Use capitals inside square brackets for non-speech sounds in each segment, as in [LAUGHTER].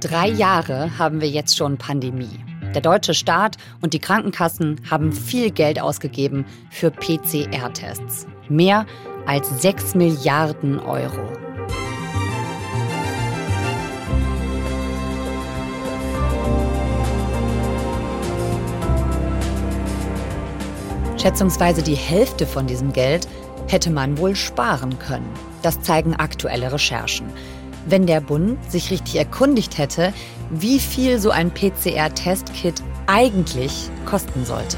Drei Jahre haben wir jetzt schon Pandemie. Der deutsche Staat und die Krankenkassen haben viel Geld ausgegeben für PCR-Tests. Mehr als 6 Milliarden Euro. Schätzungsweise die Hälfte von diesem Geld hätte man wohl sparen können. Das zeigen aktuelle Recherchen. Wenn der Bund sich richtig erkundigt hätte, wie viel so ein PCR-Testkit eigentlich kosten sollte.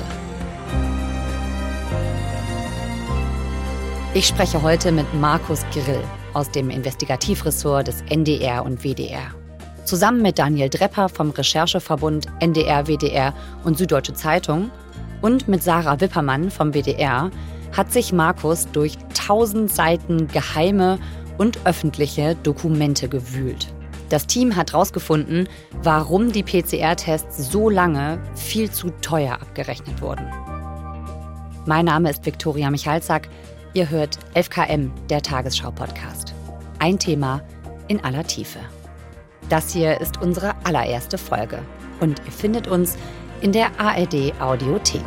Ich spreche heute mit Markus Grill aus dem Investigativressort des NDR und WDR. Zusammen mit Daniel Drepper vom Rechercheverbund NDR, WDR und Süddeutsche Zeitung und mit Sarah Wippermann vom WDR hat sich Markus durch tausend Seiten geheime und öffentliche Dokumente gewühlt. Das Team hat herausgefunden, warum die PCR-Tests so lange viel zu teuer abgerechnet wurden. Mein Name ist Viktoria Michalzack. Ihr hört 11KM, der Tagesschau-Podcast. Ein Thema in aller Tiefe. Das hier ist unsere allererste Folge und ihr findet uns in der ARD Audiothek.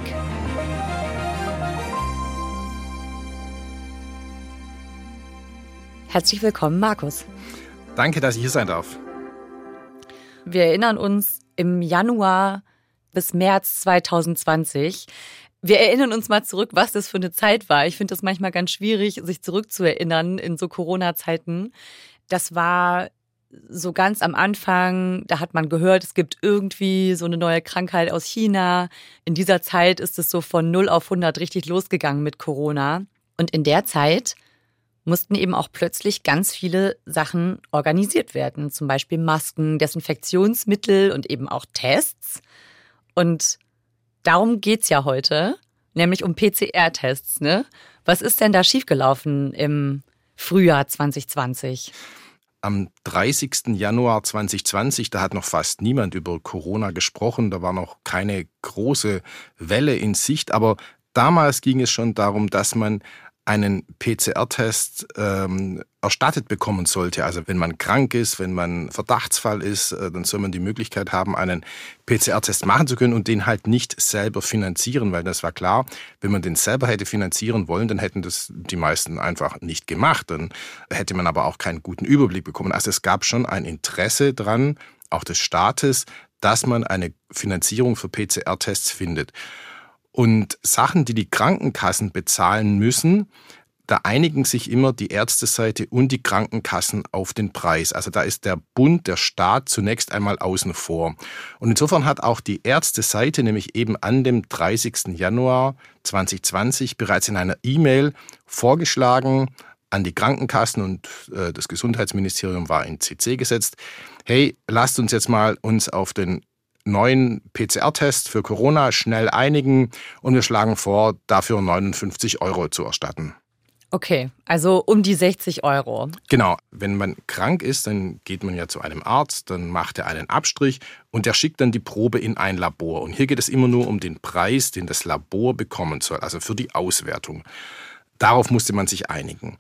Herzlich willkommen, Markus. Danke, dass ich hier sein darf. Wir erinnern uns im Januar bis März 2020. Wir erinnern uns mal zurück, was das für eine Zeit war. Ich finde das manchmal ganz schwierig, sich zurückzuerinnern in so Corona-Zeiten. Das war so ganz am Anfang, da hat man gehört, es gibt irgendwie so eine neue Krankheit aus China. In dieser Zeit ist es so von 0 auf 100 richtig losgegangen mit Corona. Und in der Zeit mussten eben auch plötzlich ganz viele Sachen organisiert werden. Zum Beispiel Masken, Desinfektionsmittel und eben auch Tests. Und darum geht's ja heute, nämlich um PCR-Tests. Ne? Was ist denn da schiefgelaufen im Frühjahr 2020? am 30. Januar 2020, da hat noch fast niemand über Corona gesprochen, da war noch keine große Welle in Sicht, aber damals ging es schon darum, dass man einen PCR-Test ähm, erstattet bekommen sollte. Also wenn man krank ist, wenn man Verdachtsfall ist, äh, dann soll man die Möglichkeit haben, einen PCR-Test machen zu können und den halt nicht selber finanzieren, weil das war klar, wenn man den selber hätte finanzieren wollen, dann hätten das die meisten einfach nicht gemacht. Dann hätte man aber auch keinen guten Überblick bekommen. Also es gab schon ein Interesse dran, auch des Staates, dass man eine Finanzierung für PCR-Tests findet. Und Sachen, die die Krankenkassen bezahlen müssen, da einigen sich immer die Ärzteseite und die Krankenkassen auf den Preis. Also da ist der Bund, der Staat zunächst einmal außen vor. Und insofern hat auch die Ärzteseite nämlich eben an dem 30. Januar 2020 bereits in einer E-Mail vorgeschlagen an die Krankenkassen und äh, das Gesundheitsministerium war in CC gesetzt. Hey, lasst uns jetzt mal uns auf den neuen PCR-Test für Corona schnell einigen und wir schlagen vor, dafür 59 Euro zu erstatten. Okay, also um die 60 Euro. Genau, wenn man krank ist, dann geht man ja zu einem Arzt, dann macht er einen Abstrich und der schickt dann die Probe in ein Labor. Und hier geht es immer nur um den Preis, den das Labor bekommen soll, also für die Auswertung. Darauf musste man sich einigen.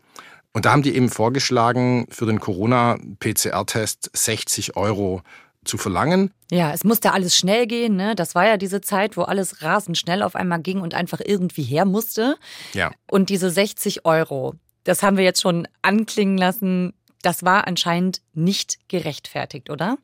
Und da haben die eben vorgeschlagen, für den Corona-PCR-Test 60 Euro zu verlangen. Ja, es musste alles schnell gehen. Ne? Das war ja diese Zeit, wo alles rasend schnell auf einmal ging und einfach irgendwie her musste. Ja. Und diese 60 Euro, das haben wir jetzt schon anklingen lassen, das war anscheinend nicht gerechtfertigt, oder?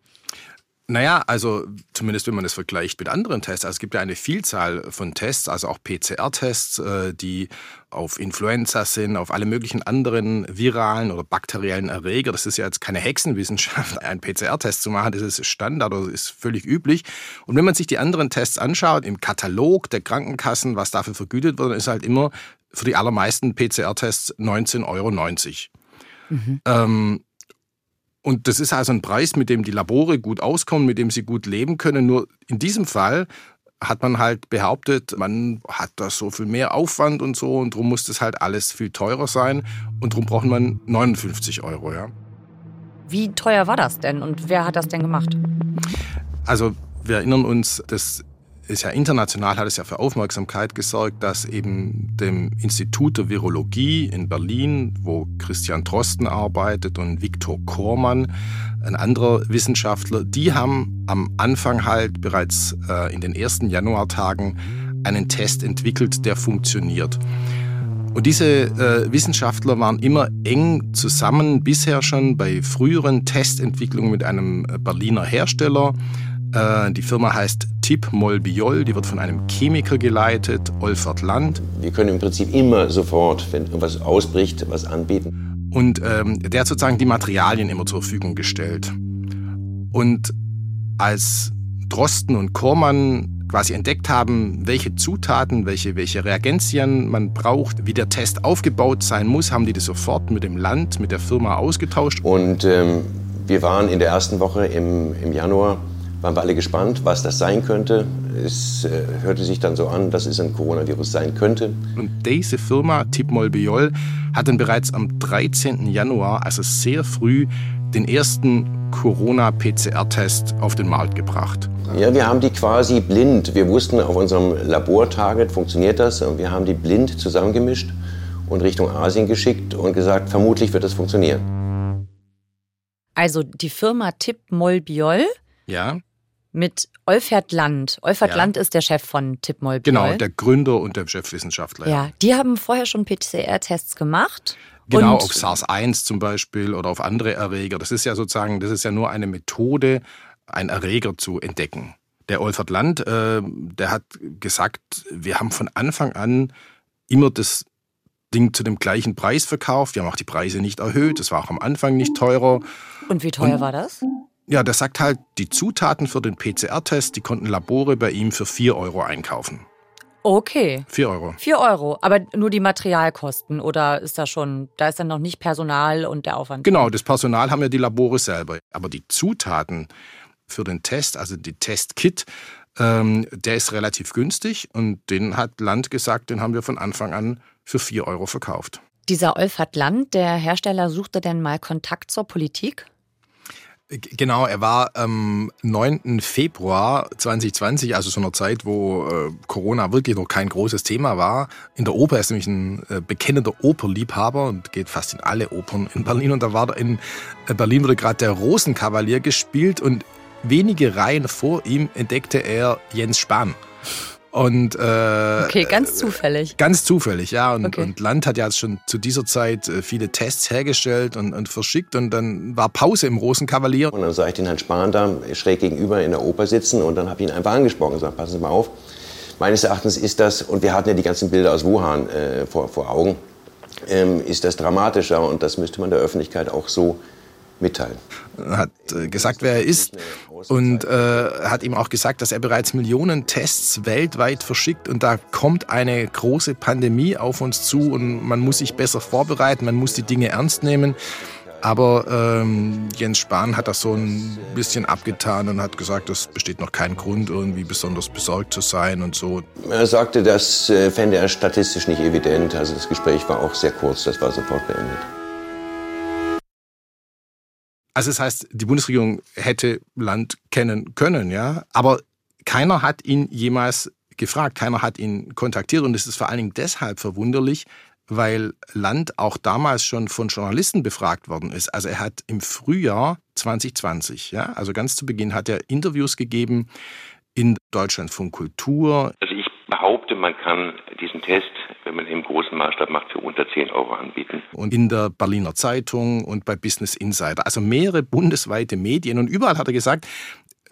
Naja, also zumindest wenn man es vergleicht mit anderen Tests. Also es gibt ja eine Vielzahl von Tests, also auch PCR-Tests, äh, die auf Influenza sind, auf alle möglichen anderen viralen oder bakteriellen Erreger. Das ist ja jetzt keine Hexenwissenschaft, [LAUGHS] einen PCR-Test zu machen. Das ist Standard oder ist völlig üblich. Und wenn man sich die anderen Tests anschaut, im Katalog der Krankenkassen, was dafür vergütet wird, ist halt immer für die allermeisten PCR-Tests 19,90 Euro. Mhm. Ähm, und das ist also ein Preis, mit dem die Labore gut auskommen, mit dem sie gut leben können. Nur in diesem Fall hat man halt behauptet, man hat da so viel mehr Aufwand und so und darum muss das halt alles viel teurer sein und darum braucht man 59 Euro. Ja. Wie teuer war das denn und wer hat das denn gemacht? Also wir erinnern uns, das ist ja international, hat es ja für Aufmerksamkeit gesorgt, dass eben dem Institut der Virologie in Berlin, wo Christian Drosten arbeitet und Viktor Kormann, ein anderer Wissenschaftler, die haben am Anfang halt bereits äh, in den ersten Januartagen einen Test entwickelt, der funktioniert. Und diese äh, Wissenschaftler waren immer eng zusammen, bisher schon bei früheren Testentwicklungen mit einem Berliner Hersteller. Äh, die Firma heißt Tip Molbiol, die wird von einem Chemiker geleitet, Olfert Land. Wir können im Prinzip immer sofort, wenn irgendwas ausbricht, was anbieten. Und ähm, der hat sozusagen die Materialien immer zur Verfügung gestellt. Und als Drosten und Kormann quasi entdeckt haben, welche Zutaten, welche, welche Reagenzien man braucht, wie der Test aufgebaut sein muss, haben die das sofort mit dem Land, mit der Firma ausgetauscht. Und ähm, wir waren in der ersten Woche im, im Januar, waren wir alle gespannt, was das sein könnte. Es äh, hörte sich dann so an, dass es ein Coronavirus sein könnte. Und diese Firma, Tipmol-Biol, hat dann bereits am 13. Januar, also sehr früh, den ersten Corona-PCR-Test auf den Markt gebracht. Ja, wir haben die quasi blind. Wir wussten auf unserem Labortarget funktioniert das und wir haben die blind zusammengemischt und Richtung Asien geschickt und gesagt, vermutlich wird das funktionieren. Also die Firma Tipp Molbiol ja. Mit Olfert Land. Olfert ja. Land ist der Chef von Tipp Molbiol. Genau, der Gründer und der Chefwissenschaftler. Ja, ja. die haben vorher schon PCR-Tests gemacht. Genau, auf SARS-1 zum Beispiel oder auf andere Erreger. Das ist ja sozusagen, das ist ja nur eine Methode, einen Erreger zu entdecken. Der Olfert Land, äh, der hat gesagt, wir haben von Anfang an immer das Ding zu dem gleichen Preis verkauft. Wir haben auch die Preise nicht erhöht. Es war auch am Anfang nicht teurer. Und wie teuer Und, war das? Ja, der sagt halt, die Zutaten für den PCR-Test, die konnten Labore bei ihm für 4 Euro einkaufen. Okay. 4 Euro. 4 Euro, aber nur die Materialkosten oder ist da schon, da ist dann noch nicht Personal und der Aufwand? Genau, das Personal haben ja die Labore selber. Aber die Zutaten für den Test, also die Testkit, ähm, der ist relativ günstig und den hat Land gesagt, den haben wir von Anfang an für 4 Euro verkauft. Dieser Olfert Land, der Hersteller, suchte denn mal Kontakt zur Politik? Genau, er war am 9. Februar 2020, also so einer Zeit, wo äh, Corona wirklich noch kein großes Thema war. In der Oper er ist nämlich ein äh, bekennender Operliebhaber und geht fast in alle Opern in Berlin. Und da war in äh, Berlin wurde gerade der Rosenkavalier gespielt und wenige Reihen vor ihm entdeckte er Jens Spahn. Und, äh, okay, ganz zufällig. Ganz zufällig, ja. Und, okay. und Land hat ja schon zu dieser Zeit äh, viele Tests hergestellt und, und verschickt und dann war Pause im Rosenkavalier. Und dann sah ich den Herrn Spahn da schräg gegenüber in der Oper sitzen und dann habe ich ihn einfach angesprochen und gesagt, passen Sie mal auf. Meines Erachtens ist das, und wir hatten ja die ganzen Bilder aus Wuhan äh, vor, vor Augen, ähm, ist das dramatischer und das müsste man der Öffentlichkeit auch so mitteilen. Er hat äh, gesagt, wer er ist und äh, hat ihm auch gesagt, dass er bereits Millionen Tests weltweit verschickt und da kommt eine große Pandemie auf uns zu und man muss sich besser vorbereiten, man muss die Dinge ernst nehmen. Aber ähm, Jens Spahn hat das so ein bisschen abgetan und hat gesagt, es besteht noch kein Grund, irgendwie besonders besorgt zu sein und so. Er sagte, das äh, fände er statistisch nicht evident. Also das Gespräch war auch sehr kurz, das war sofort beendet. Also das heißt, die Bundesregierung hätte Land kennen können, ja, aber keiner hat ihn jemals gefragt, keiner hat ihn kontaktiert und es ist vor allen Dingen deshalb verwunderlich, weil Land auch damals schon von Journalisten befragt worden ist. Also er hat im Frühjahr 2020, ja, also ganz zu Beginn hat er Interviews gegeben in Deutschlandfunk Kultur. Also ich behaupte, man kann diesen Test, wenn man im großen Maßstab macht, für unter 10 Euro anbieten. Und in der Berliner Zeitung und bei Business Insider, also mehrere bundesweite Medien. Und überall hat er gesagt,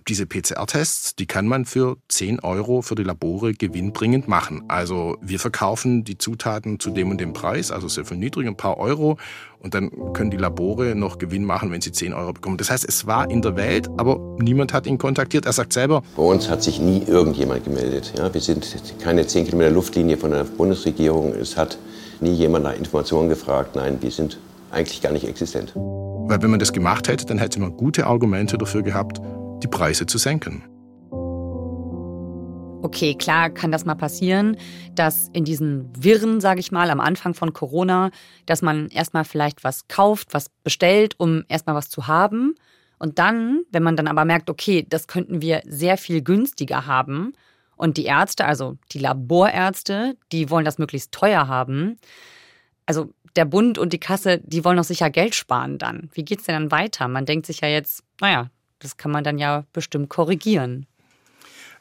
diese PCR-Tests, die kann man für 10 Euro für die Labore gewinnbringend machen. Also wir verkaufen die Zutaten zu dem und dem Preis, also sehr viel niedriger, ein paar Euro. Und dann können die Labore noch Gewinn machen, wenn sie 10 Euro bekommen. Das heißt, es war in der Welt, aber niemand hat ihn kontaktiert. Er sagt selber. Bei uns hat sich nie irgendjemand gemeldet. Ja, wir sind keine 10 Kilometer Luftlinie von der Bundesregierung. Es hat nie jemand nach Informationen gefragt. Nein, wir sind eigentlich gar nicht existent. Weil wenn man das gemacht hätte, dann hätte man gute Argumente dafür gehabt, die Preise zu senken. Okay, klar kann das mal passieren, dass in diesen Wirren, sage ich mal, am Anfang von Corona, dass man erstmal vielleicht was kauft, was bestellt, um erstmal was zu haben. Und dann, wenn man dann aber merkt, okay, das könnten wir sehr viel günstiger haben Und die Ärzte, also die Laborärzte, die wollen das möglichst teuer haben. Also der Bund und die Kasse, die wollen doch sicher Geld sparen dann. Wie geht es denn dann weiter? Man denkt sich ja jetzt, naja, das kann man dann ja bestimmt korrigieren.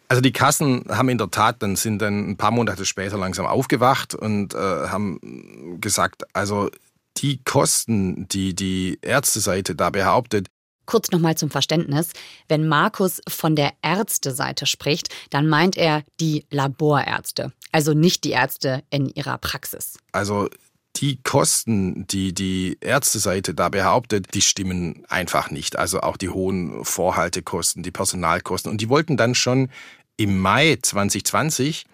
Also die Kassen haben in der Tat, dann sind dann ein paar Monate später langsam aufgewacht und äh, haben gesagt, also die Kosten, die die Ärzteseite da behauptet, Kurz nochmal zum Verständnis. Wenn Markus von der Ärzteseite spricht, dann meint er die Laborärzte, also nicht die Ärzte in ihrer Praxis. Also die Kosten, die die Ärzteseite da behauptet, die stimmen einfach nicht. Also auch die hohen Vorhaltekosten, die Personalkosten. Und die wollten dann schon im Mai 2020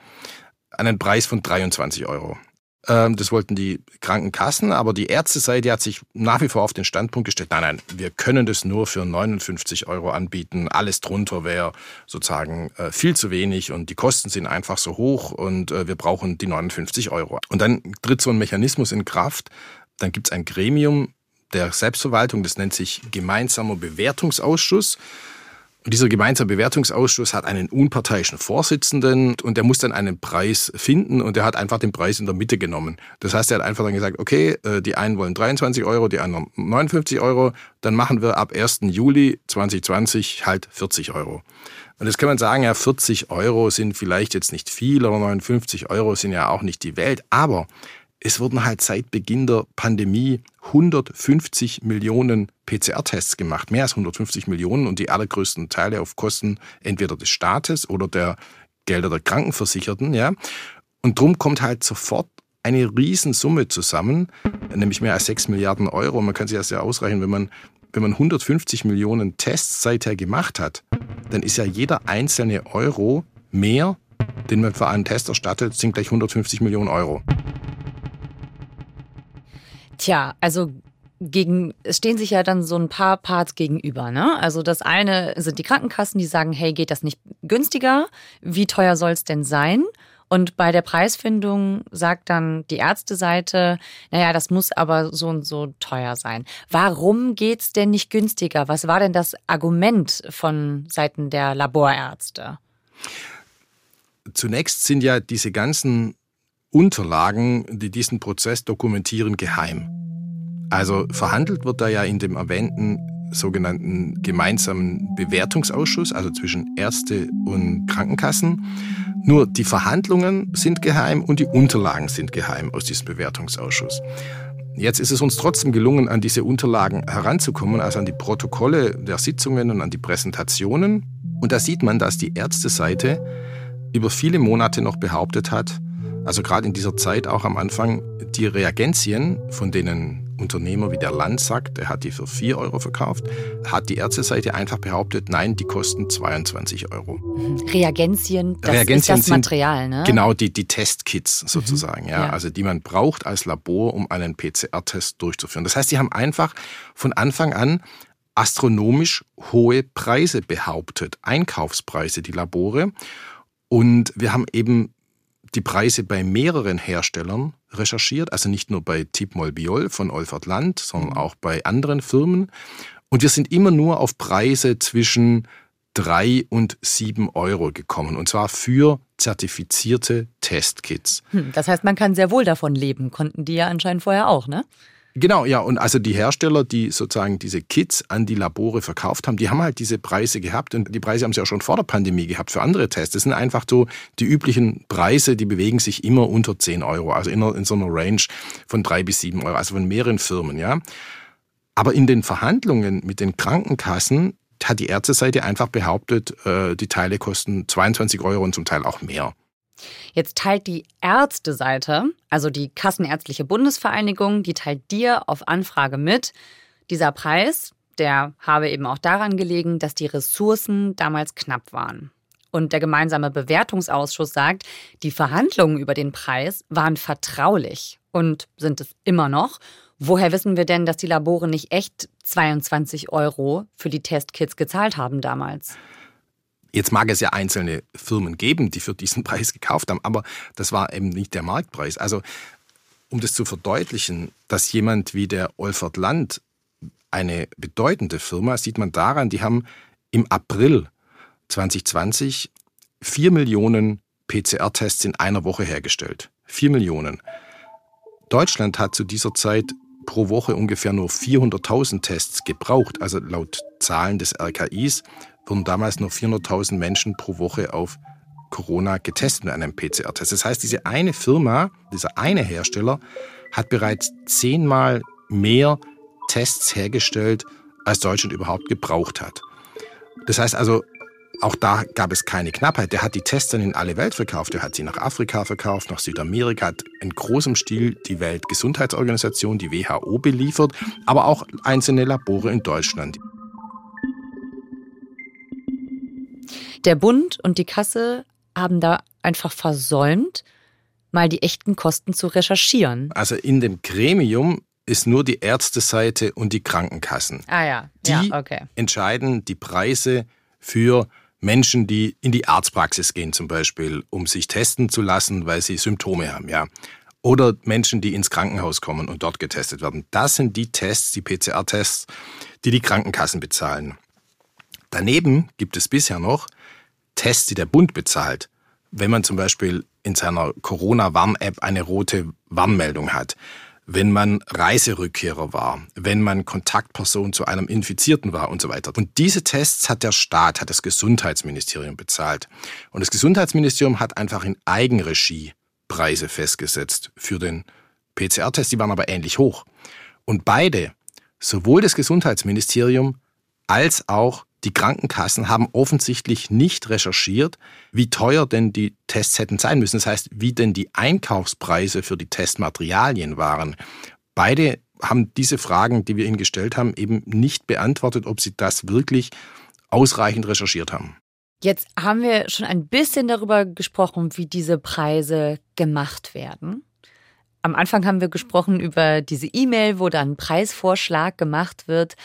einen Preis von 23 Euro. Ähm, das wollten die Krankenkassen, aber die Ärzteseite hat sich nach wie vor auf den Standpunkt gestellt, nein, nein, wir können das nur für 59 Euro anbieten. Alles drunter wäre sozusagen äh, viel zu wenig und die Kosten sind einfach so hoch und äh, wir brauchen die 59 Euro. Und dann tritt so ein Mechanismus in Kraft, dann gibt es ein Gremium der Selbstverwaltung, das nennt sich Gemeinsamer Bewertungsausschuss. Und dieser gemeinsame Bewertungsausschuss hat einen unparteiischen Vorsitzenden und der muss dann einen Preis finden und der hat einfach den Preis in der Mitte genommen. Das heißt, er hat einfach dann gesagt, okay, äh, die einen wollen 23 Euro, die anderen 59 Euro, dann machen wir ab 1. Juli 2020 halt 40 Euro. Und jetzt kann man sagen, ja, 40 Euro sind vielleicht jetzt nicht viel, aber 59 Euro sind ja auch nicht die Welt. Aber es wurden halt seit Beginn der Pandemie 150 Millionen PCR-Tests gemacht, mehr als 150 Millionen und die allergrößten Teile auf Kosten entweder des Staates oder der Gelder der Krankenversicherten, ja. Und drum kommt halt sofort eine Riesensumme zusammen, nämlich mehr als 6 Milliarden Euro. Man kann sich das ja ausrechnen, wenn man, wenn man 150 Millionen Tests seither gemacht hat, dann ist ja jeder einzelne Euro mehr, den man für einen Test erstattet, sind gleich 150 Millionen Euro. Tja, also gegen, es stehen sich ja dann so ein paar Parts gegenüber. Ne? Also das eine sind die Krankenkassen, die sagen, hey, geht das nicht günstiger? Wie teuer soll es denn sein? Und bei der Preisfindung sagt dann die Ärzteseite, naja, das muss aber so und so teuer sein. Warum geht es denn nicht günstiger? Was war denn das Argument von Seiten der Laborärzte? Zunächst sind ja diese ganzen Unterlagen, die diesen Prozess dokumentieren, geheim. Also verhandelt wird da ja in dem erwähnten sogenannten gemeinsamen Bewertungsausschuss, also zwischen Ärzte und Krankenkassen. Nur die Verhandlungen sind geheim und die Unterlagen sind geheim aus diesem Bewertungsausschuss. Jetzt ist es uns trotzdem gelungen, an diese Unterlagen heranzukommen, also an die Protokolle der Sitzungen und an die Präsentationen. Und da sieht man, dass die Ärzteseite über viele Monate noch behauptet hat, also gerade in dieser Zeit auch am Anfang, die Reagenzien, von denen Unternehmer wie der Land sagt, er hat die für 4 Euro verkauft, hat die Ärzteseite einfach behauptet, nein, die kosten 22 Euro. Reagenzien, das Reagenzien ist das Material, ne? Genau, die, die Testkits sozusagen, mhm. ja, ja, also die man braucht als Labor, um einen PCR-Test durchzuführen. Das heißt, die haben einfach von Anfang an astronomisch hohe Preise behauptet, Einkaufspreise, die Labore. Und wir haben eben die Preise bei mehreren Herstellern recherchiert, also nicht nur bei Tipmol Biol von Olfert Land, sondern mhm. auch bei anderen Firmen. Und wir sind immer nur auf Preise zwischen drei und sieben Euro gekommen. Und zwar für zertifizierte Testkits. Hm, das heißt, man kann sehr wohl davon leben. Konnten die ja anscheinend vorher auch, ne? Genau, ja. Und also die Hersteller, die sozusagen diese Kits an die Labore verkauft haben, die haben halt diese Preise gehabt. Und die Preise haben sie auch schon vor der Pandemie gehabt für andere Tests. Das sind einfach so die üblichen Preise, die bewegen sich immer unter 10 Euro. Also in, in so einer Range von drei bis sieben Euro, also von mehreren Firmen, ja. Aber in den Verhandlungen mit den Krankenkassen hat die Ärzteseite einfach behauptet, äh, die Teile kosten 22 Euro und zum Teil auch mehr. Jetzt teilt die Ärzteseite, also die Kassenärztliche Bundesvereinigung, die teilt dir auf Anfrage mit, dieser Preis, der habe eben auch daran gelegen, dass die Ressourcen damals knapp waren. Und der gemeinsame Bewertungsausschuss sagt, die Verhandlungen über den Preis waren vertraulich und sind es immer noch. Woher wissen wir denn, dass die Labore nicht echt 22 Euro für die Testkits gezahlt haben damals? Jetzt mag es ja einzelne Firmen geben, die für diesen [LAUGHS] Preis gekauft haben, aber das war eben nicht der Marktpreis. Also um das zu verdeutlichen, dass jemand wie der Olfert Land eine bedeutende Firma, sieht man daran, die haben im April 2020 vier Millionen PCR-Tests in einer Woche hergestellt. Vier Millionen. Deutschland hat zu dieser Zeit pro Woche ungefähr nur 400.000 Tests gebraucht. Also laut Zahlen des RKIs wurden damals nur 400.000 Menschen pro Woche auf Corona getestet mit einem PCR-Test. Das heißt, diese eine Firma, dieser eine Hersteller, hat bereits zehnmal mehr Tests hergestellt, als Deutschland überhaupt gebraucht hat. Das heißt also, auch da gab es keine Knappheit. Der hat die Tests dann in alle Welt verkauft. Der hat sie nach Afrika verkauft, nach Südamerika, hat in großem Stil die Weltgesundheitsorganisation, die WHO beliefert, aber auch einzelne Labore in Deutschland. Der Bund und die Kasse haben da einfach versäumt, mal die echten Kosten zu recherchieren. Also in dem Gremium ist nur die Ärzteseite und die Krankenkassen. Ah ja, die ja, okay. entscheiden die Preise für Menschen, die in die Arztpraxis gehen zum Beispiel, um sich testen zu lassen, weil sie Symptome haben, ja. Oder Menschen, die ins Krankenhaus kommen und dort getestet werden. Das sind die Tests, die PCR-Tests, die die Krankenkassen bezahlen. Daneben gibt es bisher noch Tests, die der Bund bezahlt. Wenn man zum Beispiel in seiner Corona-Warn-App eine rote Warnmeldung hat, wenn man Reiserückkehrer war, wenn man Kontaktperson zu einem Infizierten war und so weiter. Und diese Tests hat der Staat, hat das Gesundheitsministerium bezahlt. Und das Gesundheitsministerium hat einfach in Eigenregie Preise festgesetzt für den PCR-Test. Die waren aber ähnlich hoch. Und beide, sowohl das Gesundheitsministerium als auch die Krankenkassen haben offensichtlich nicht recherchiert, wie teuer denn die Tests hätten sein müssen. Das heißt, wie denn die Einkaufspreise für die Testmaterialien waren. Beide haben diese Fragen, die wir ihnen gestellt haben, eben nicht beantwortet, ob sie das wirklich ausreichend recherchiert haben. Jetzt haben wir schon ein bisschen darüber gesprochen, wie diese Preise gemacht werden. Am Anfang haben wir gesprochen über diese E-Mail, wo dann ein Preisvorschlag gemacht wird.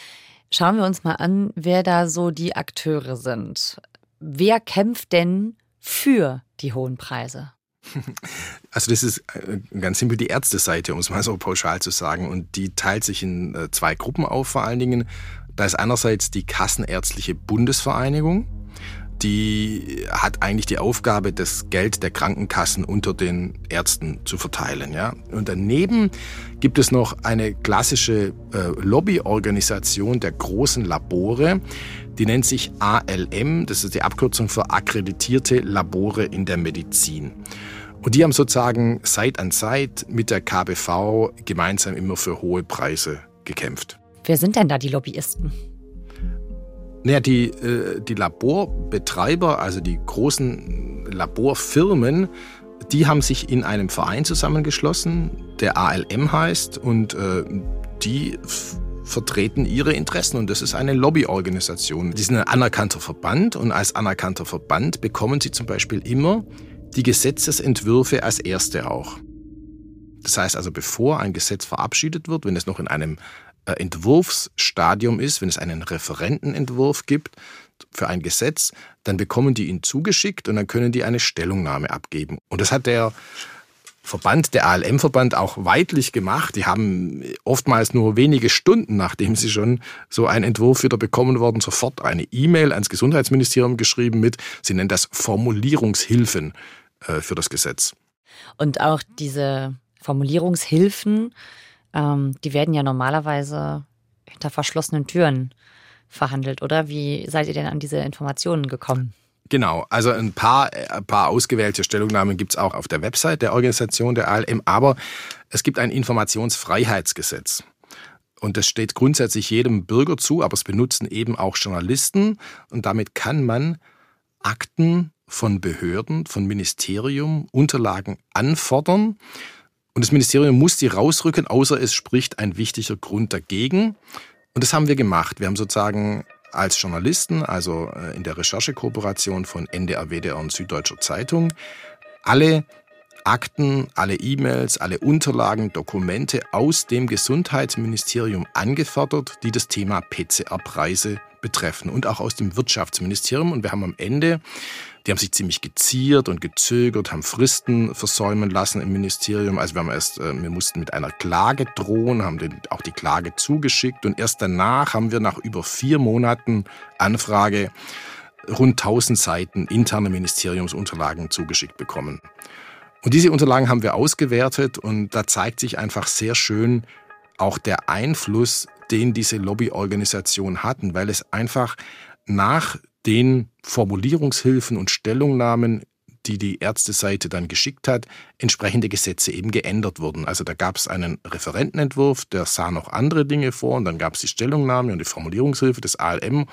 Schauen wir uns mal an, wer da so die Akteure sind. Wer kämpft denn für die hohen Preise? [LAUGHS] Also das ist äh, ganz simpel die Ärzteseite, um es mal so pauschal zu sagen. Und die teilt sich in äh, zwei Gruppen auf vor allen Dingen. Da ist einerseits die Kassenärztliche Bundesvereinigung die hat eigentlich die Aufgabe, das Geld der Krankenkassen unter den Ärzten zu verteilen. Ja? Und daneben gibt es noch eine klassische äh, Lobbyorganisation der großen Labore, die nennt sich ALM, das ist die Abkürzung für akkreditierte Labore in der Medizin. Und die haben sozusagen Seit an Seit mit der KBV gemeinsam immer für hohe Preise gekämpft. Wer sind denn da die Lobbyisten? Naja, die, äh, die Laborbetreiber, also die großen Laborfirmen, die haben sich in einem Verein zusammengeschlossen, der ALM heißt, und äh, die vertreten ihre Interessen und das ist eine Lobbyorganisation. Die sind ein anerkannter Verband und als anerkannter Verband bekommen sie zum Beispiel immer die Gesetzesentwürfe als erste auch. Das heißt also, bevor ein Gesetz verabschiedet wird, wenn es noch in einem Entwurfsstadium ist, wenn es einen Referentenentwurf gibt für ein Gesetz, dann bekommen die ihn zugeschickt und dann können die eine Stellungnahme abgeben. Und das hat der Verband, der ALM-Verband, auch weitlich gemacht. Die haben oftmals nur wenige Stunden, nachdem sie schon so einen Entwurf wieder bekommen worden, sofort eine E-Mail ans Gesundheitsministerium geschrieben mit, sie nennen das Formulierungshilfen äh, für das Gesetz. Und auch diese Formulierungshilfen, ähm, die werden ja normalerweise hinter verschlossenen Türen verhandelt, oder? Wie seid ihr denn an diese Informationen gekommen? Genau, also ein paar, ein paar ausgewählte Stellungnahmen gibt es auch auf der Website der Organisation der ALM, aber es gibt ein Informationsfreiheitsgesetz. Und das steht grundsätzlich jedem Bürger zu, aber es benutzen eben auch Journalisten. Und damit kann man Akten von Behörden, von Ministerium, Unterlagen anfordern. Und das Ministerium muss die rausrücken, außer es spricht ein wichtiger Grund dagegen. Und das haben wir gemacht. Wir haben sozusagen als Journalisten, also äh, in der Recherchekooperation von NDR, WDR und Süddeutscher Zeitung, alle Akten, alle E-Mails, alle Unterlagen, Dokumente aus dem Gesundheitsministerium angefordert, die das Thema PCR-Preise betreffen und auch aus dem Wirtschaftsministerium. Und wir haben am Ende die haben sich ziemlich geziert und gezögert, haben Fristen versäumen lassen im Ministerium. Also wir haben erst, äh, wir mussten mit einer Klage drohen, haben den, auch die Klage zugeschickt und erst danach haben wir nach über vier Monaten Anfrage rund 1000 Seiten interne Ministeriumsunterlagen zugeschickt bekommen. Und diese Unterlagen haben wir ausgewertet und da zeigt sich einfach sehr schön auch der Einfluss, den diese Lobbyorganisationen hatten, weil es einfach nach den Formulierungshilfen und Stellungnahmen die die Ärzteseite dann geschickt hat, entsprechende Gesetze eben geändert wurden. Also da gab es einen Referentenentwurf, der sah noch andere Dinge vor und dann gab es die Stellungnahme und die Formulierungshilfe des ALM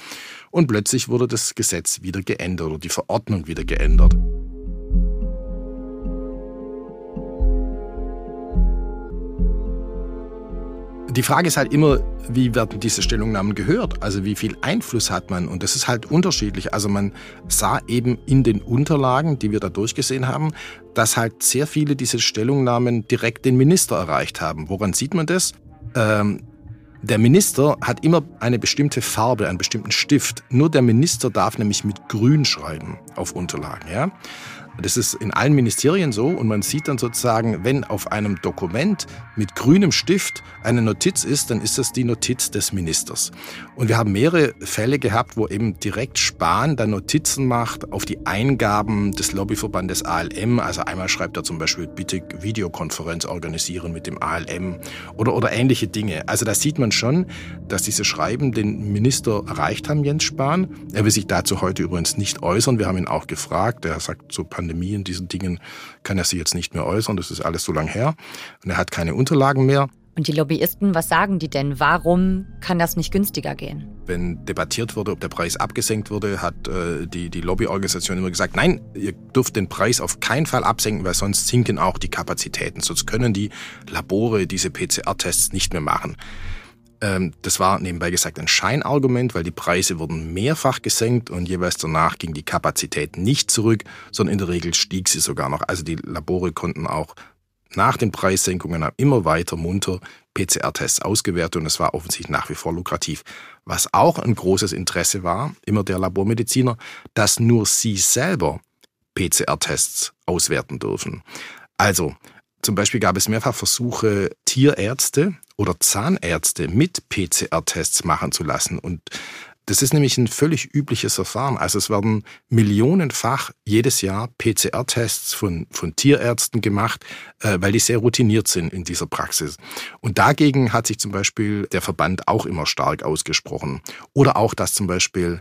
und plötzlich wurde das Gesetz wieder geändert oder die Verordnung wieder geändert. Die Frage ist halt immer, wie werden diese Stellungnahmen gehört? Also wie viel Einfluss hat man? Und das ist halt unterschiedlich. Also man sah eben in den Unterlagen, die wir da durchgesehen haben, dass halt sehr viele dieser Stellungnahmen direkt den Minister erreicht haben. Woran sieht man das? Ähm, der Minister hat immer eine bestimmte Farbe, einen bestimmten Stift. Nur der Minister darf nämlich mit Grün schreiben auf Unterlagen. Ja? Das ist in allen Ministerien so und man sieht dann sozusagen, wenn auf einem Dokument mit grünem Stift eine Notiz ist, dann ist das die Notiz des Ministers. Und wir haben mehrere Fälle gehabt, wo eben direkt Spahn dann Notizen macht auf die Eingaben des Lobbyverbandes ALM. Also einmal schreibt er zum Beispiel, bitte Videokonferenz organisieren mit dem ALM oder, oder ähnliche Dinge. Also da sieht man schon, dass diese Schreiben den Minister erreicht haben, Jens Spahn. Er will sich dazu heute übrigens nicht äußern. Wir haben ihn auch gefragt. Er sagt Pandemie Pandemie in diesen Dingen kann er sich jetzt nicht mehr äußern. Das ist alles so lang her. Und er hat keine Unterlagen mehr. Und die Lobbyisten, was sagen die denn? Warum kann das nicht günstiger gehen? Wenn debattiert wurde, ob der Preis abgesenkt wurde, hat äh, die, die Lobbyorganisation immer gesagt, nein, ihr dürft den Preis auf keinen Fall absenken, weil sonst sinken auch die Kapazitäten. Sonst können die Labore diese PCR-Tests nicht mehr machen. Ähm, das war nebenbei gesagt ein Scheinargument, weil die Preise wurden mehrfach gesenkt und jeweils danach ging die Kapazität nicht zurück, sondern in der Regel stieg sie sogar noch. Also die Labore konnten auch nach den Preissenkungen immer weiter munter PCR-Tests ausgewertet und es war offensichtlich nach wie vor lukrativ. Was auch ein großes Interesse war, immer der Labormediziner, dass nur sie selber PCR-Tests auswerten dürfen. Also zum Beispiel gab es mehrfach Versuche, Tierärzte oder Zahnärzte mit PCR-Tests machen zu lassen. Und das ist nämlich ein völlig übliches Verfahren. Also es werden millionenfach jedes Jahr PCR-Tests von, von Tierärzten gemacht, äh, weil die sehr routiniert sind in dieser Praxis. Und dagegen hat sich zum Beispiel der Verband auch immer stark ausgesprochen. Oder auch, dass zum Beispiel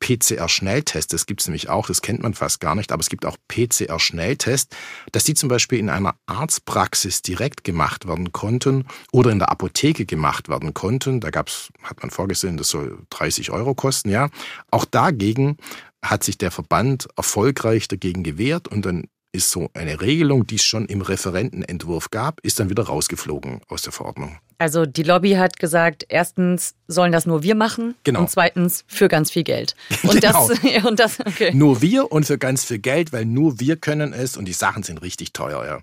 PCR-Schnelltests, das gibt es nämlich auch, das kennt man fast gar nicht, aber es gibt auch PCR-Schnelltests, dass die zum Beispiel in einer Arztpraxis direkt gemacht werden konnten oder in der Apotheke gemacht werden konnten. Da gab's, hat man vorgesehen, das soll 30 Euro kosten, ja. Auch dagegen hat sich der Verband erfolgreich dagegen gewehrt und dann ist so eine Regelung, die es schon im Referentenentwurf gab, ist dann wieder rausgeflogen aus der Verordnung. Also die Lobby hat gesagt, erstens sollen das nur wir machen genau. und zweitens für ganz viel Geld. [LAUGHS] Und genau. [LAUGHS] das, und das okay. Nur wir und für ganz viel Geld, weil nur wir können es und die Sachen sind richtig teuer, ja.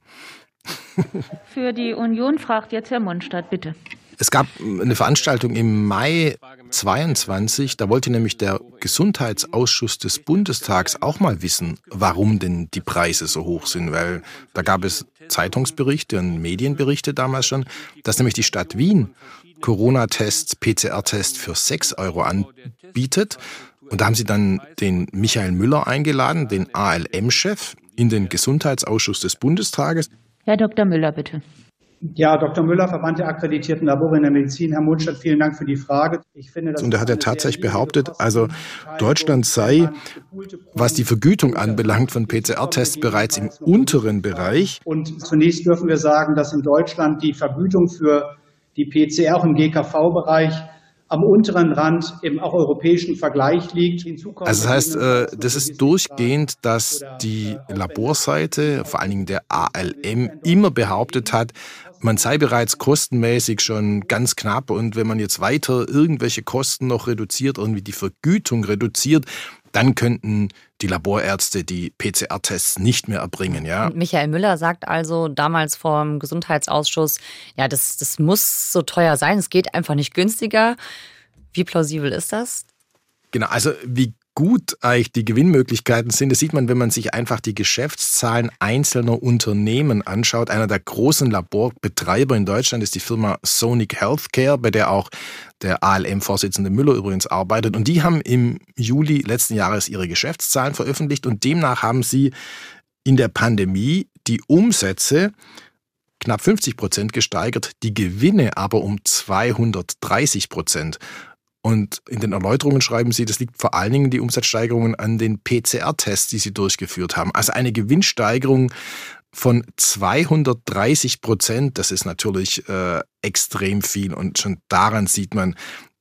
Für die Union fragt jetzt Herr Mondstadt, bitte. Es gab eine Veranstaltung im Mai 22, da wollte nämlich der Gesundheitsausschuss des Bundestags auch mal wissen, warum denn die Preise so hoch sind, weil da gab es Zeitungsberichte und Medienberichte damals schon, dass nämlich die Stadt Wien Corona-Tests, PCR-Tests für 6 Euro anbietet. Und da haben sie dann den Michael Müller eingeladen, den ALM-Chef, in den Gesundheitsausschuss des Bundestages. Herr Dr. Müller, bitte. Ja, Dr. Müller, Verband der akkreditierten Labore in der Medizin. Herr Mundstadt, vielen Dank für die Frage. Ich finde, das und da hat er tatsächlich behauptet, also Deutschland sei, was die Vergütung anbelangt von PCR-Tests, bereits im unteren Bereich. Und zunächst dürfen wir sagen, dass in Deutschland die Vergütung für die PCR auch im GKV-Bereich am unteren Rand im auch europäischen Vergleich liegt. Also das heißt, äh, das ist durchgehend, dass die Laborseite, vor allen Dingen der ALM, immer behauptet hat, man sei bereits kostenmäßig schon ganz knapp und wenn man jetzt weiter irgendwelche Kosten noch reduziert, irgendwie die Vergütung reduziert, dann könnten die Laborärzte die PCR-Tests nicht mehr erbringen. Ja. Michael Müller sagt also damals vom Gesundheitsausschuss, ja, das, das muss so teuer sein, es geht einfach nicht günstiger. Wie plausibel ist das? Genau, also wie gut eigentlich die Gewinnmöglichkeiten sind, das sieht man, wenn man sich einfach die Geschäftszahlen einzelner Unternehmen anschaut. Einer der großen Laborbetreiber in Deutschland ist die Firma Sonic Healthcare, bei der auch der ALM-Vorsitzende Müller übrigens arbeitet. Und die haben im Juli letzten Jahres ihre Geschäftszahlen veröffentlicht und demnach haben sie in der Pandemie die Umsätze knapp 50 Prozent gesteigert, die Gewinne aber um 230 Prozent. Und in den Erläuterungen schreiben Sie, das liegt vor allen Dingen die Umsatzsteigerungen an den PCR-Tests, die Sie durchgeführt haben. Also eine Gewinnsteigerung von 230 Prozent, das ist natürlich äh, extrem viel und schon daran sieht man,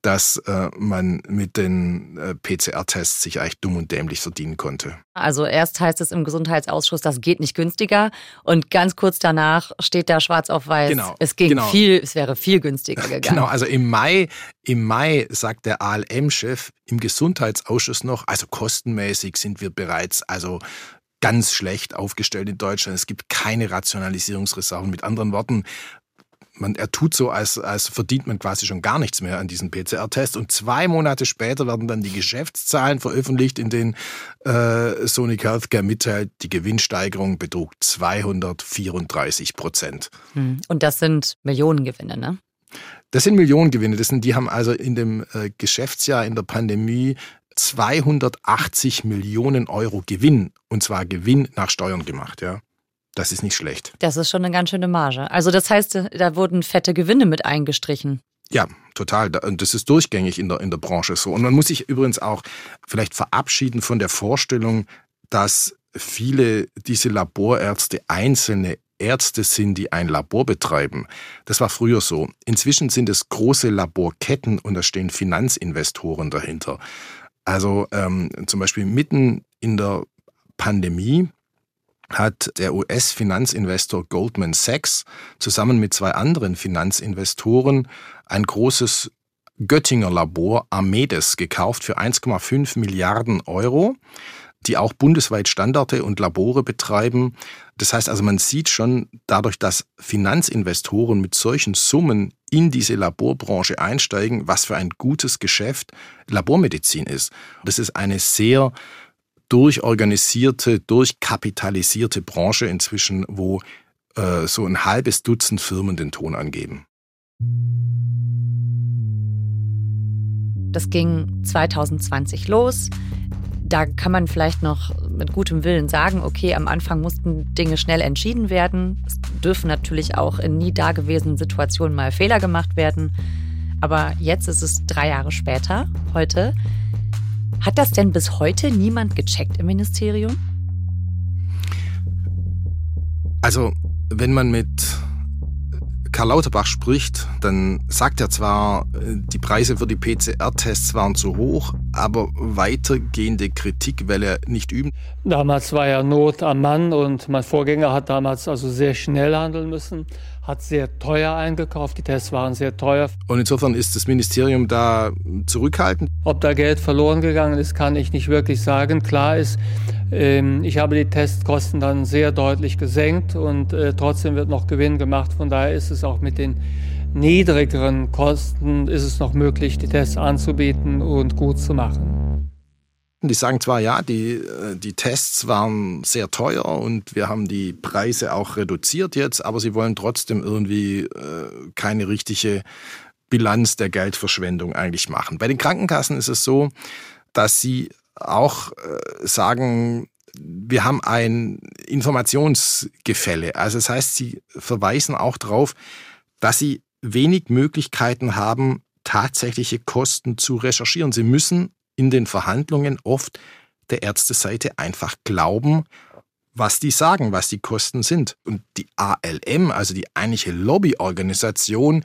dass äh, man mit den äh, PCR-Tests sich eigentlich dumm und dämlich verdienen konnte. Also erst heißt es im Gesundheitsausschuss, das geht nicht günstiger und ganz kurz danach steht da schwarz auf weiß, genau, es ging genau. viel, es wäre viel günstiger [LAUGHS] gegangen. Genau, also im Mai, im Mai sagt der ALM-Chef im Gesundheitsausschuss noch, also kostenmäßig sind wir bereits also ganz schlecht aufgestellt in Deutschland. Es gibt keine Rationalisierungsreserven. Mit anderen Worten, man, er tut so, als, als verdient man quasi schon gar nichts mehr an diesem PCR-Test. Und zwei Monate später werden dann die Geschäftszahlen veröffentlicht, in denen äh, Sonic Healthcare mitteilt, die Gewinnsteigerung betrug 234 Prozent. Hm. Und das sind Millionengewinne, ne? Das sind Millionengewinne. Das sind, die haben also in dem äh, Geschäftsjahr in der Pandemie 280 Millionen Euro Gewinn, und zwar Gewinn nach Steuern gemacht, ja. Das ist nicht schlecht. Das ist schon eine ganz schöne Marge. Also das heißt, da wurden fette Gewinne mit eingestrichen. Ja, total. Und das ist durchgängig in der, in der Branche so. Und man muss sich übrigens auch vielleicht verabschieden von der Vorstellung, dass viele diese Laborärzte einzelne Ärzte sind, die ein Labor betreiben. Das war früher so. Inzwischen sind es große Laborketten und da stehen Finanzinvestoren dahinter. Also ähm, zum Beispiel mitten in der Pandemie hat der US-Finanzinvestor Goldman Sachs zusammen mit zwei anderen Finanzinvestoren ein großes Göttinger Labor Armedes gekauft für 1,5 Milliarden Euro, die auch bundesweit Standorte und Labore betreiben. Das heißt also, man sieht schon dadurch, dass Finanzinvestoren mit solchen Summen in diese Laborbranche einsteigen, was für ein gutes Geschäft Labormedizin ist. Das ist eine sehr durchorganisierte, durchkapitalisierte Branche inzwischen, wo äh, so ein halbes Dutzend Firmen den Ton angeben. Das ging 2020 los. Da kann man vielleicht noch mit gutem Willen sagen, okay, am Anfang mussten Dinge schnell entschieden werden. Es dürfen natürlich auch in nie dagewesenen Situationen mal Fehler gemacht werden. Aber jetzt ist es drei Jahre später, heute. Hat das denn bis heute niemand gecheckt im Ministerium? Also, wenn man mit Karl Lauterbach spricht, dann sagt er zwar, die Preise für die PCR-Tests waren zu hoch, aber weitergehende Kritik will er nicht üben. Damals war ja Not am Mann und mein Vorgänger hat damals also sehr schnell handeln müssen hat sehr teuer eingekauft. Die Tests waren sehr teuer. Und insofern ist das Ministerium da zurückhaltend? Ob da Geld verloren gegangen ist, kann ich nicht wirklich sagen. Klar ist, ähm, ich habe die Testkosten dann sehr deutlich gesenkt und äh, trotzdem wird noch Gewinn gemacht. Von daher ist es auch mit den niedrigeren Kosten ist es noch möglich, die Tests anzubieten und gut zu machen. Die sagen zwar, ja, die, äh, die Tests waren sehr teuer und wir haben die Preise auch reduziert jetzt, aber sie wollen trotzdem irgendwie äh, keine richtige Bilanz der Geldverschwendung eigentlich machen. Bei den Krankenkassen ist es so, dass sie auch äh, sagen, wir haben ein Informationsgefälle. Also das heißt, sie verweisen auch darauf, dass sie wenig Möglichkeiten haben, tatsächliche Kosten zu recherchieren. Sie müssen in den Verhandlungen oft der Ärzteseite einfach glauben, was die sagen, was die Kosten sind. Und die ALM, also die eigentliche Lobbyorganisation,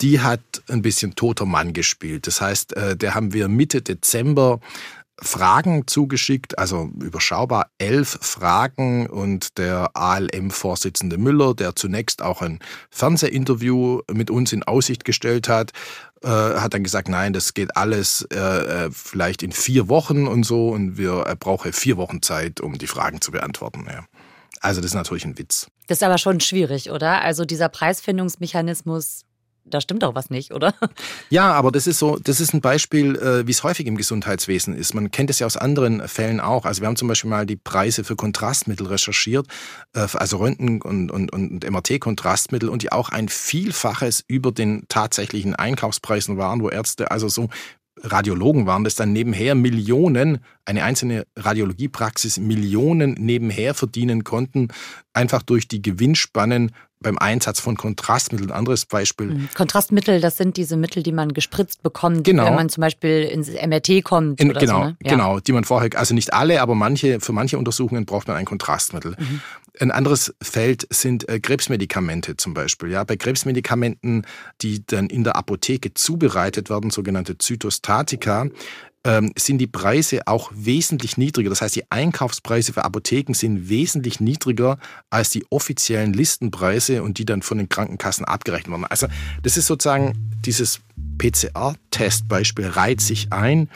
die hat ein bisschen toter Mann gespielt. Das heißt, äh, der haben wir Mitte Dezember Fragen zugeschickt, also überschaubar elf Fragen und der ALM-Vorsitzende Müller, der zunächst auch ein Fernsehinterview mit uns in Aussicht gestellt hat, äh, hat dann gesagt, nein, das geht alles äh, äh vielleicht in vier Wochen und so und wir er brauche vier Wochen Zeit, um die Fragen zu beantworten. Ja. Also das ist natürlich ein Witz. Das ist aber schon schwierig, oder? Also dieser Preisfindungsmechanismus da stimmt doch was nicht, oder? [LAUGHS] Ja, aber das ist so, das ist ein Beispiel, äh, wie es häufig im Gesundheitswesen ist. Man kennt es ja aus anderen Fällen auch. Also wir haben zum Beispiel mal die Preise für Kontrastmittel recherchiert, äh, also Röntgen- und, und, und MRT-Kontrastmittel und die auch ein Vielfaches über den tatsächlichen Einkaufspreisen waren, wo Ärzte also so Radiologen waren das dann nebenher Millionen, eine einzelne Radiologiepraxis Millionen nebenher verdienen konnten, einfach durch die Gewinnspannen beim Einsatz von Kontrastmitteln. Anderes Beispiel. Mhm. Kontrastmittel, das sind diese Mittel, die man gespritzt bekommt, genau. wenn man zum Beispiel ins MRT kommt. In, genau, so, ne? ja. genau, die man vorher, also nicht alle, aber manche, für manche Untersuchungen braucht man ein Kontrastmittel. Mhm. Ein anderes Feld sind äh, Krebsmedikamente zum Beispiel. Ja, bei Krebsmedikamenten, die dann in der Apotheke zubereitet werden, sogenannte Zytostatika, sind die Preise auch wesentlich niedriger. Das heißt, die Einkaufspreise für Apotheken sind wesentlich niedriger als die offiziellen Listenpreise und die dann von den Krankenkassen abgerechnet werden. Also das ist sozusagen dieses PCR-Testbeispiel reiht sich ein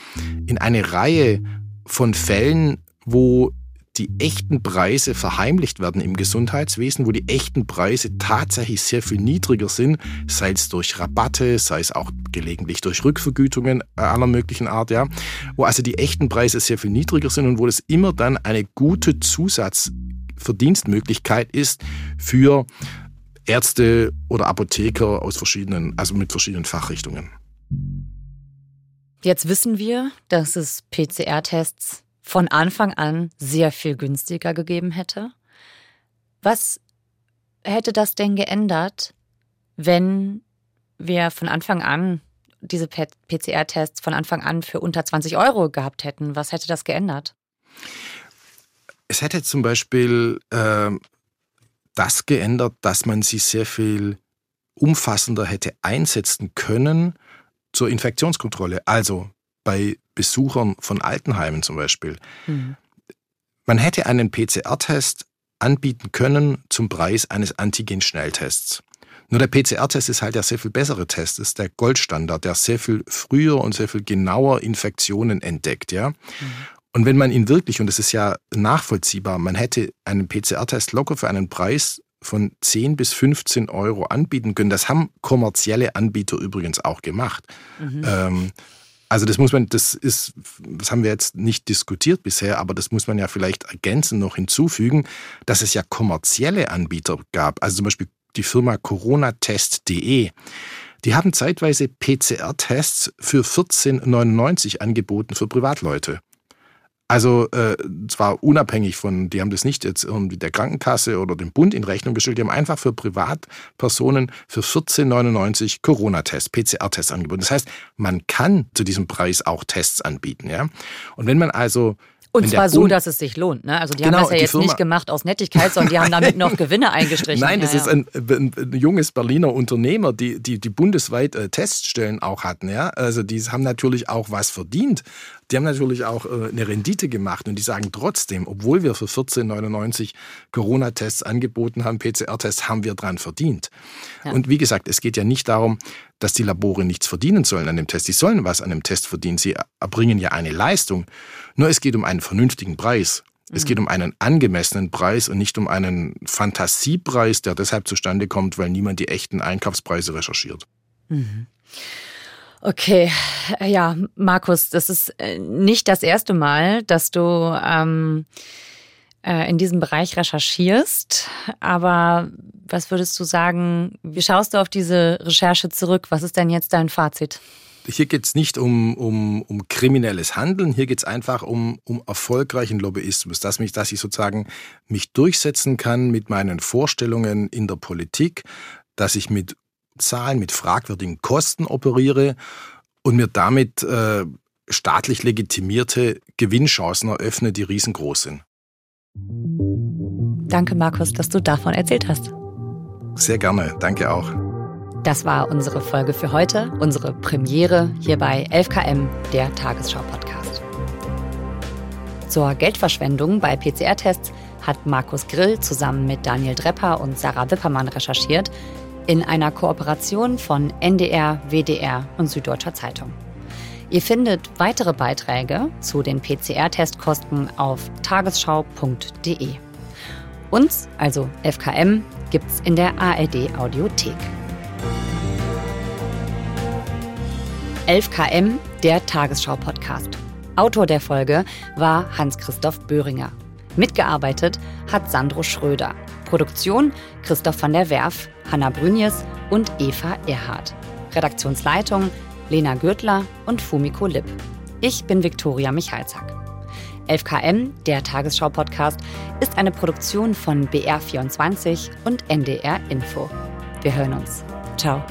in eine Reihe von Fällen, wo die echten Preise verheimlicht werden im Gesundheitswesen, wo die echten Preise tatsächlich sehr viel niedriger sind, sei es durch Rabatte, sei es auch gelegentlich durch Rückvergütungen aller möglichen Art, ja, wo also die echten Preise sehr viel niedriger sind und wo es immer dann eine gute Zusatzverdienstmöglichkeit ist für Ärzte oder Apotheker aus verschiedenen, also mit verschiedenen Fachrichtungen. Jetzt wissen wir, dass es PCR-Tests von Anfang an sehr viel günstiger gegeben hätte. Was hätte das denn geändert, wenn wir von Anfang an diese PCR-Tests von Anfang an für unter 20 Euro gehabt hätten? Was hätte das geändert? Es hätte zum Beispiel äh, das geändert, dass man sie sehr viel umfassender hätte einsetzen können zur Infektionskontrolle. Also bei Besuchern von Altenheimen zum Beispiel. Mhm. Man hätte einen PCR-Test anbieten können zum Preis eines Antigen-Schnelltests. Nur der PCR-Test ist halt der sehr viel bessere Test, ist der Goldstandard, der sehr viel früher und sehr viel genauer Infektionen entdeckt, ja. Mhm. Und wenn man ihn wirklich, und das ist ja nachvollziehbar, man hätte einen PCR-Test locker für einen Preis von 10 bis 15 Euro anbieten können. Das haben kommerzielle Anbieter übrigens auch gemacht. Mhm. Ähm, also das muss man, das ist, das haben wir jetzt nicht diskutiert bisher, aber das muss man ja vielleicht ergänzen noch hinzufügen, dass es ja kommerzielle Anbieter gab. Also zum Beispiel die Firma coronatest.de. Die haben zeitweise PCR-Tests für 14,99 angeboten für Privatleute. Also äh, zwar unabhängig von, die haben das nicht jetzt irgendwie der Krankenkasse oder dem Bund in Rechnung gestellt, die haben einfach für Privatpersonen für 14,99 Corona-Tests, PCR-Tests angeboten. Das heißt, man kann zu diesem Preis auch Tests anbieten. Ja? Und wenn man also und zwar so, dass es sich lohnt. Ne? Also die genau, haben das ja jetzt Firma nicht gemacht aus Nettigkeit, sondern die haben [LAUGHS] damit noch Gewinne eingestrichen. Nein, das ja, ist ein, ein, ein, junges Berliner Unternehmer, die, die, die bundesweit äh, Teststellen auch hatten. Ja? Also die haben natürlich auch was verdient. Die haben natürlich auch äh, eine Rendite gemacht und die sagen trotzdem, obwohl wir für 14,99 Corona-Tests angeboten haben, PCR-Tests, haben wir dran verdient. Ja. Und wie gesagt, es geht ja nicht darum, dass die Labore nichts verdienen sollen an dem Test. Sie sollen was an dem Test verdienen. Sie erbringen ja eine Leistung. Nur es geht um einen vernünftigen Preis. Es geht um einen angemessenen Preis und nicht um einen Fantasiepreis, der deshalb zustande kommt, weil niemand die echten Einkaufspreise recherchiert. Mhm. Okay, ja, Markus, das ist äh, nicht das erste Mal, dass du ähm, äh, in diesem Bereich recherchierst. Aber was würdest du sagen, wie schaust du auf diese Recherche zurück? Was ist denn jetzt dein Fazit? Hier geht es nicht um, um, um kriminelles Handeln, hier geht es einfach um, um erfolgreichen Lobbyismus, dass, mich, dass ich sozusagen mich durchsetzen kann mit meinen Vorstellungen in der Politik, dass ich mit Zahlen, mit fragwürdigen Kosten operiere und mir damit äh, staatlich legitimierte Gewinnchancen eröffne, die riesengroß sind. Danke, Markus, dass du davon erzählt hast. Sehr gerne, danke auch. Das war unsere Folge für heute, unsere Premiere hier bei 11KM, der Tagesschau-Podcast. Zur Geldverschwendung bei PCR-Tests hat Markus Grill zusammen mit Daniel Drepper und Sarah Wippermann recherchiert in einer Kooperation von NDR, WDR und Süddeutscher Zeitung. Ihr findet weitere Beiträge zu den PCR-Testkosten auf tagesschau.de. Uns, also FKM, gibt's in der ARD Audiothek. 11KM, der Tagesschau-Podcast. Autor der Folge war Hans-Christoph Böhringer. Mitgearbeitet hat Sandro Schröder. Produktion Christoph van der Werf, Hanna Brünjes und Eva Erhardt. Redaktionsleitung Lena Gürtler und Fumiko Lipp. Ich bin Viktoria Michalzack. 11KM, der Tagesschau-Podcast, ist eine Produktion von BR24 und NDR Info. Wir hören uns. Ciao.